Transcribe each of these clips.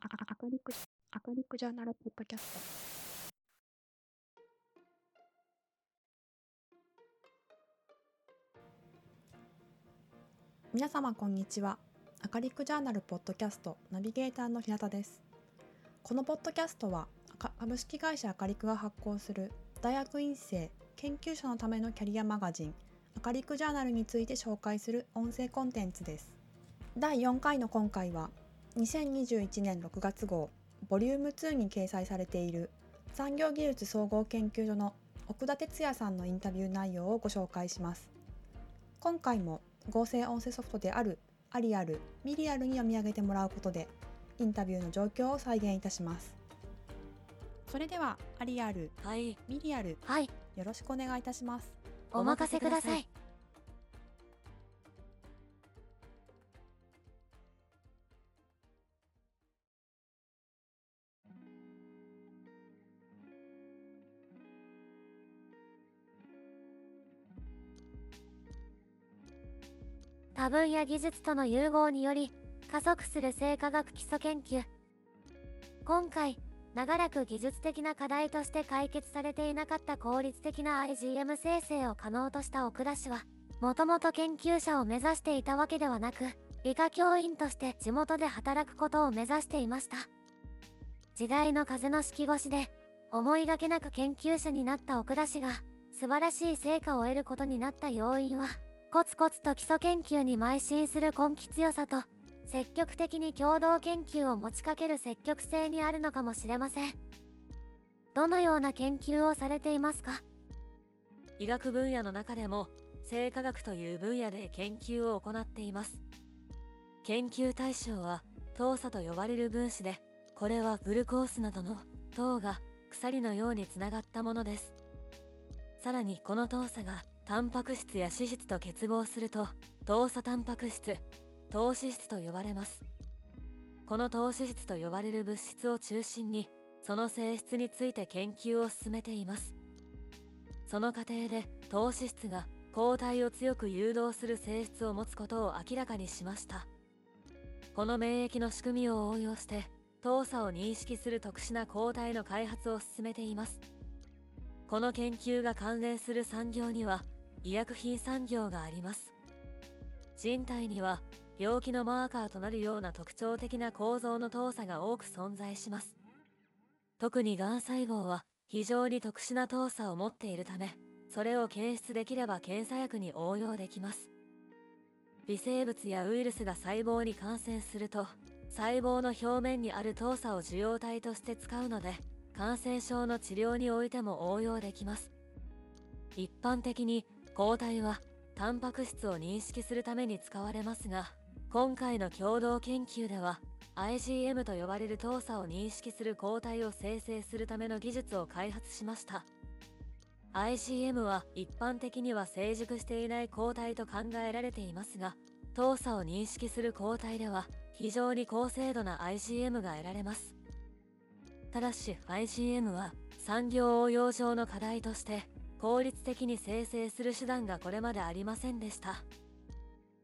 赤リク、赤リクジャーナルポッドキャスト。皆様こんにちは。アカリックジャーナルポッドキャストナビゲーターの日向です。このポッドキャストは株式会社アカリクが発行する大学院生研究者のためのキャリアマガジンアカリックジャーナルについて紹介する音声コンテンツです。第4回の今回は2021年6月号ボリューム2に掲載されている産業技術総合研究所の奥田哲也さんのインタビュー内容をご紹介します。今回も合成音声ソフトであるアリアル、ミリアルに読み上げてもらうことでインタビューの状況を再現いたします。それではアリアル、はい、ミリアル、はい、よろしくお願いいたします。お任せください。多分野技術との融合により加速する生化学基礎研究。今回長らく技術的な課題として解決されていなかった効率的な IgM 生成を可能とした奥田氏はもともと研究者を目指していたわけではなく理科教員として地元で働くことを目指していました。時代の風の敷越しで思いがけなく研究者になった奥田氏が素晴らしい成果を得ることになった要因はコツコツと基礎研究に邁進する根気強さと、積極的に共同研究を持ちかける積極性にあるのかもしれません。どのような研究をされていますか？医学分野の中でも、生化学という分野で研究を行っています。研究対象は、糖鎖と呼ばれる分子で、これはグルコースなどの糖が鎖のようにつながったものです。さらにこの糖鎖がタンパク質や脂質と結合すると糖鎖タンパク質糖脂質と呼ばれます。この糖脂質と呼ばれる物質を中心にその性質について研究を進めています。その過程で糖脂質が抗体を強く誘導する性質を持つことを明らかにしました。この免疫の仕組みを応用して糖鎖を認識する特殊な抗体の開発を進めています。この研究が関連する産業には医薬品産業があります。人体には病気のマーカーとなるような特徴的な構造の動作が多く存在します。特にがん細胞は非常に特殊な動作を持っているためそれを検出できれば検査薬に応用できます。微生物やウイルスが細胞に感染すると細胞の表面にある動作を受容体として使うので感染症の治療においても応用できます。一般的に抗体はタンパク質を認識するために使われますが今回の共同研究では IgM と呼ばれる動作を認識する抗体を生成するための技術を開発しました。IgM は一般的には成熟していない抗体と考えられていますが動作を認識する抗体では非常に高精度な IgM が得られます。ただし IgM は産業応用上の課題として効率的に生成する手段がこれまでありませんでした。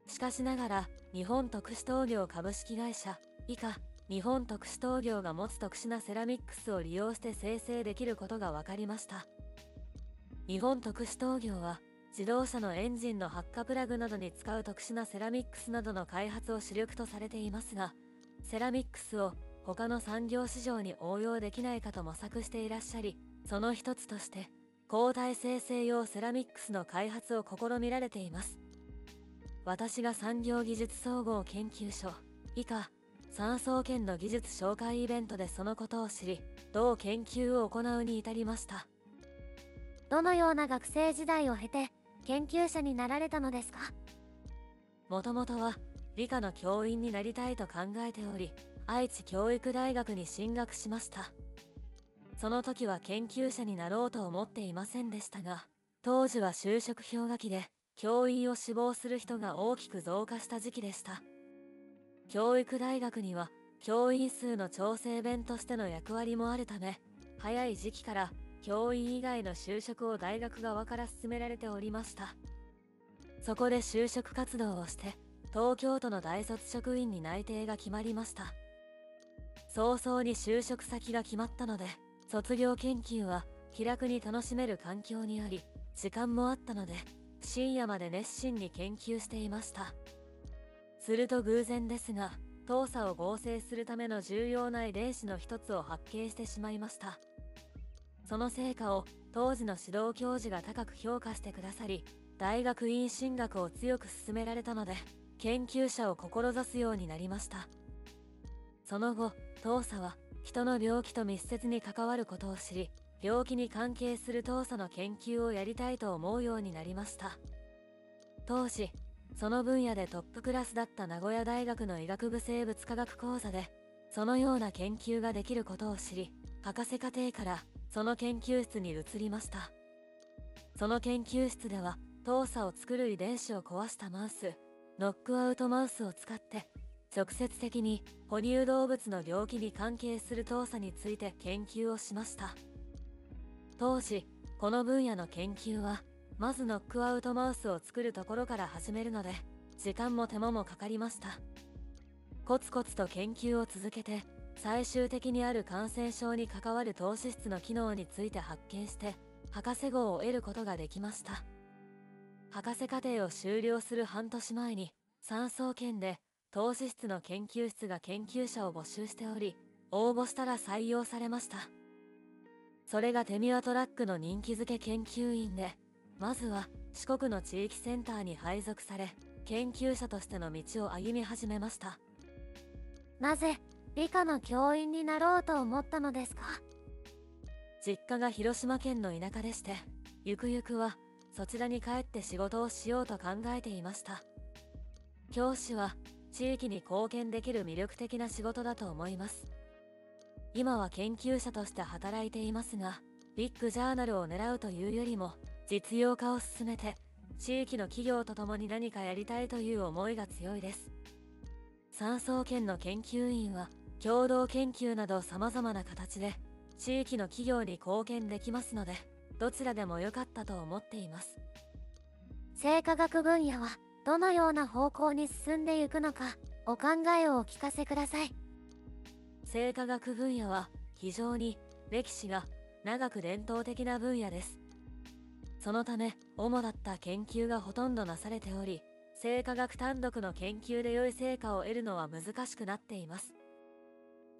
しかしながら日本特殊陶業株式会社以下日本特殊陶業が持つ特殊なセラミックスを利用して生成できることが分かりました。日本特殊陶業は自動車のエンジンの発火プラグなどに使う特殊なセラミックスなどの開発を主力とされていますがセラミックスを他の産業市場に応用できないかと模索していらっしゃりその一つとして抗体生成用セラミックスの開発を試みられています。私が産業技術総合研究所以下産総研の技術紹介イベントでそのことを知り同研究を行うに至りました。どのような学生時代を経て研究者になられたのですか？もともとは理科の教員になりたいと考えており愛知教育大学に進学しましたその時は研究者になろうと思っていませんでしたが、当時は就職氷河期で、教員を志望する人が大きく増加した時期でした。教育大学には、教員数の調整弁としての役割もあるため、早い時期から教員以外の就職を大学側から進められておりました。そこで就職活動をして、東京都の大卒職員に内定が決まりました。早々に就職先が決まったので卒業研究は気楽に楽しめる環境にあり時間もあったので深夜まで熱心に研究していました。すると偶然ですが糖鎖を合成するための重要な遺伝子の一つを発見してしまいました。その成果を当時の指導教授が高く評価してくださり大学院進学を強く勧められたので研究者を志すようになりました。その後糖鎖は人の病気と密接に関わることを知り病気に関係する糖鎖の研究をやりたいと思うようになりました。当時その分野でトップクラスだった名古屋大学の医学部生物科学講座でそのような研究ができることを知り博士課程からその研究室に移りました。その研究室では糖鎖を作る遺伝子を壊したマウスノックアウトマウスを使って直接的に哺乳動物の病気に関係する糖鎖について研究をしました。当時この分野の研究はまずノックアウトマウスを作るところから始めるので時間も手間もかかりました。コツコツと研究を続けて最終的にある感染症に関わる糖脂質の機能について発見して博士号を得ることができました。博士課程を修了する半年前に産総研で糖脂質の研究室が研究者を募集しており応募したら採用されました。それがテミワトラックの人気づけ研究員でまずは四国の地域センターに配属され研究者としての道を歩み始めました。なぜ理科の教員になろうと思ったのですか？実家が広島県の田舎でしてゆくゆくはそちらに帰って仕事をしようと考えていました。教師は地域に貢献できる魅力的な仕事だと思います。今は研究者として働いていますがビッグジャーナルを狙うというよりも実用化を進めて地域の企業と共に何かやりたいという思いが強いです。産総研の研究員は共同研究など様々な形で地域の企業に貢献できますのでどちらでも良かったと思っています。生化学分野はどのような方向に進んでいくのかお考えをお聞かせください。生化学分野は非常に歴史が長く伝統的な分野です。そのため主だった研究がほとんどなされており生化学単独の研究で良い成果を得るのは難しくなっています。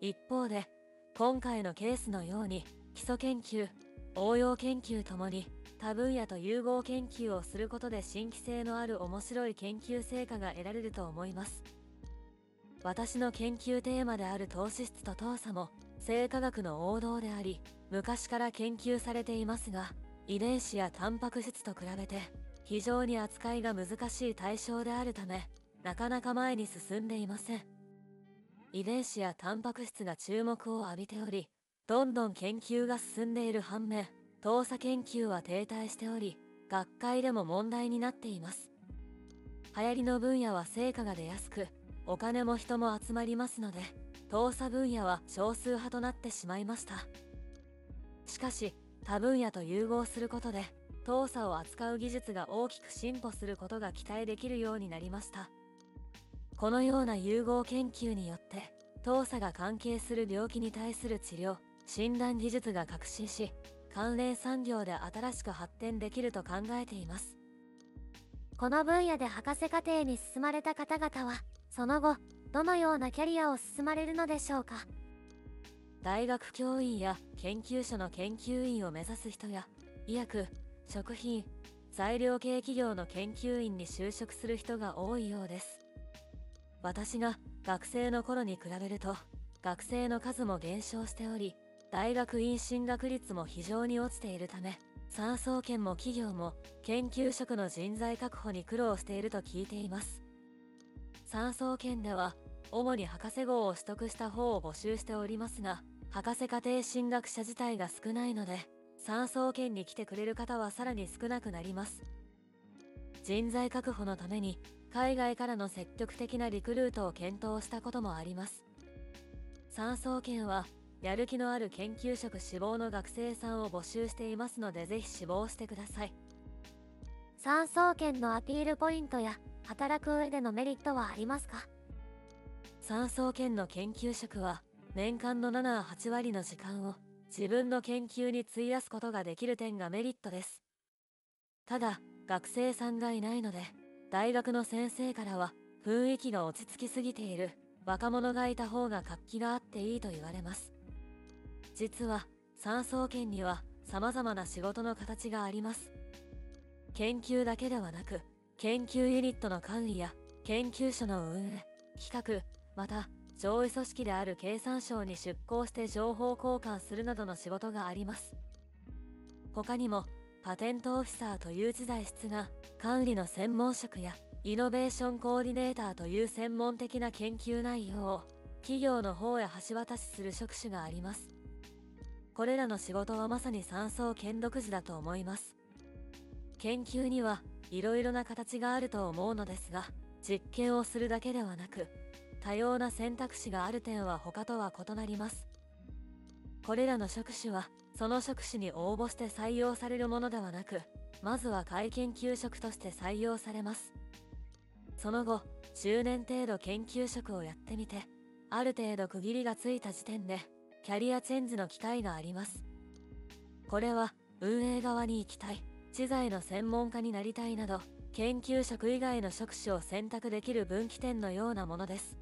一方で今回のケースのように基礎研究応用研究ともに多分野と融合研究をすることで新規性のある面白い研究成果が得られると思います。私の研究テーマである糖脂質と糖鎖も生化学の王道であり昔から研究されていますが遺伝子やタンパク質と比べて非常に扱いが難しい対象であるためなかなか前に進んでいません。遺伝子やタンパク質が注目を浴びておりどんどん研究が進んでいる反面糖鎖研究は停滞しており学会でも問題になっています。流行りの分野は成果が出やすくお金も人も集まりますので糖鎖分野は少数派となってしまいました。しかし多分野と融合することで糖鎖を扱う技術が大きく進歩することが期待できるようになりました。このような融合研究によって糖鎖が関係する病気に対する治療診断技術が革新し関連産業で新しく発展できると考えています。この分野で博士課程に進まれた方々はその後どのようなキャリアを進まれるのでしょうか？大学教員や研究者の研究員を目指す人や医薬食品材料系企業の研究員に就職する人が多いようです。私が学生の頃に比べると学生の数も減少しており大学院進学率も非常に落ちているため産総研も企業も研究職の人材確保に苦労していると聞いています。産総研では主に博士号を取得した方を募集しておりますが博士課程進学者自体が少ないので産総研に来てくれる方はさらに少なくなります。人材確保のために海外からの積極的なリクルートを検討したこともあります。産総研はやる気のある研究職志望の学生さんを募集していますのでぜひ志望してください産総研のアピールポイントや働く上でのメリットはありますか？産総研の研究職は年間の7、8割の時間を自分の研究に費やすことができる点がメリットです。ただ、学生さんがいないので、大学の先生からは雰囲気が落ち着きすぎている若者がいた方が活気があっていいと言われます。実は、産総研には様々な仕事の形があります。研究だけではなく、研究ユニットの管理や研究所の運営、企画、また上位組織である経産省に出向して情報交換するなどの仕事があります。他にも、パテントオフィサーという時代室が管理の専門職やイノベーションコーディネーターという専門的な研究内容を企業の方へ橋渡しする職種があります。これらの仕事はまさに山荘兼独自だと思います。研究には色々な形があると思うのですが、実験をするだけではなく、多様な選択肢がある点は他とは異なります。これらの職種は、その職種に応募して採用されるものではなく、まずは会研究職として採用されます。その後、10年程度研究職をやってみて、ある程度区切りがついた時点で、キャリアチェンジの機会があります。これは、運営側に行きたい、知財の専門家になりたいなど、研究職以外の職種を選択できる分岐点のようなものです。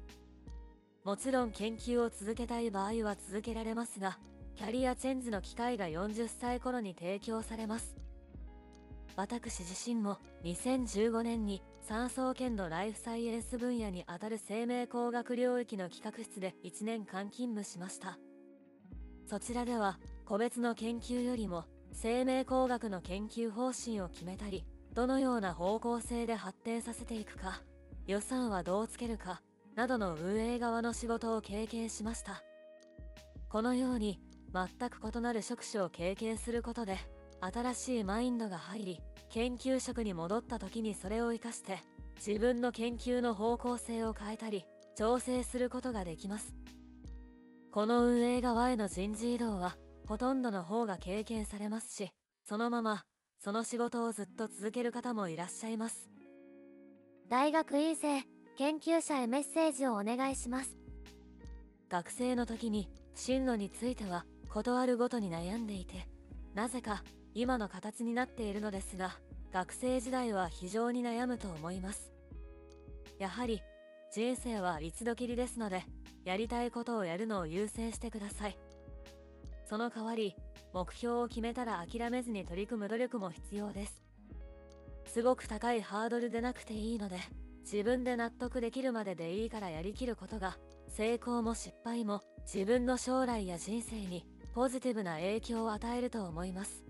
もちろん研究を続けたい場合は続けられますが、キャリアチェンジの機会が40歳頃に提供されます。私自身も2015年に産総研のライフサイエンス分野にあたる生命工学領域の企画室で1年間勤務しました。そちらでは個別の研究よりも生命工学の研究方針を決めたり、どのような方向性で発展させていくか、予算はどうつけるか、などの運営側の仕事を経験しました。このように全く異なる職種を経験することで、新しいマインドが入り、研究職に戻った時にそれを活かして、自分の研究の方向性を変えたり、調整することができます。この運営側への人事異動は、ほとんどの方が経験されますし、そのまま、その仕事をずっと続ける方もいらっしゃいます。大学院生、研究者へメッセージをお願いします。学生の時に、進路については、断るごとに悩んでいて、なぜか今の形になっているのですが、学生時代は非常に悩むと思います。やはり、人生は一度きりですので、やりたいことをやるのを優先してください。その代わり、目標を決めたら諦めずに取り組む努力も必要です。すごく高いハードルでなくていいので、自分で納得できるまででいいからやりきることが、成功も失敗も自分の将来や人生にポジティブな影響を与えると思います。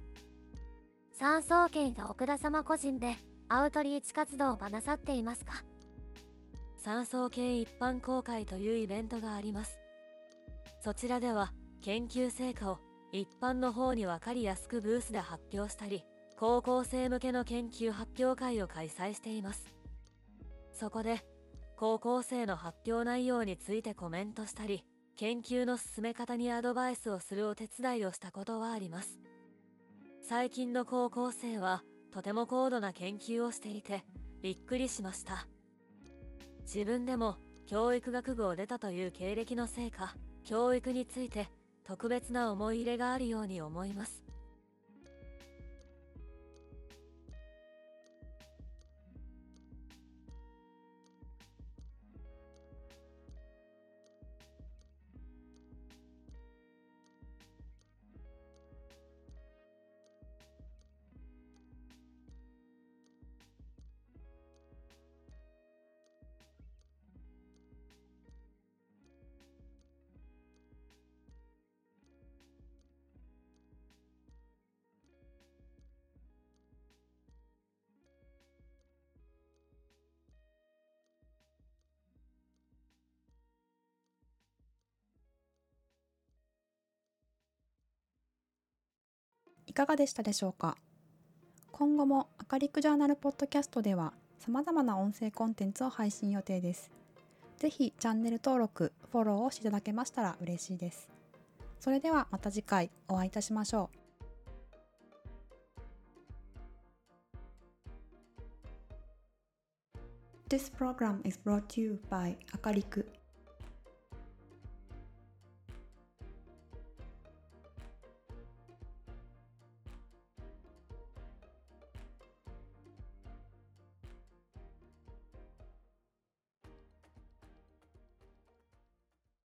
産総研が奥田様個人でアウトリーチ活動をなさっていますか？産総研一般公開というイベントがあります。そちらでは研究成果を一般の方にわかりやすくブースで発表したり、高校生向けの研究発表会を開催しています。そこで、高校生の発表内容についてコメントしたり、研究の進め方にアドバイスをするお手伝いをしたことはあります。最近の高校生はとても高度な研究をしていてびっくりしました。自分でも教育学部を出たという経歴のせいか、教育について特別な思い入れがあるように思います。いかがでしたでしょうか？今後もアカリックジャーナルポッドキャストでは様々な音声コンテンツを配信予定です。ぜひチャンネル登録、フォローをしていただけましたら嬉しいです。それではまた次回お会いいたしましょう。This program is brought to you by アカリク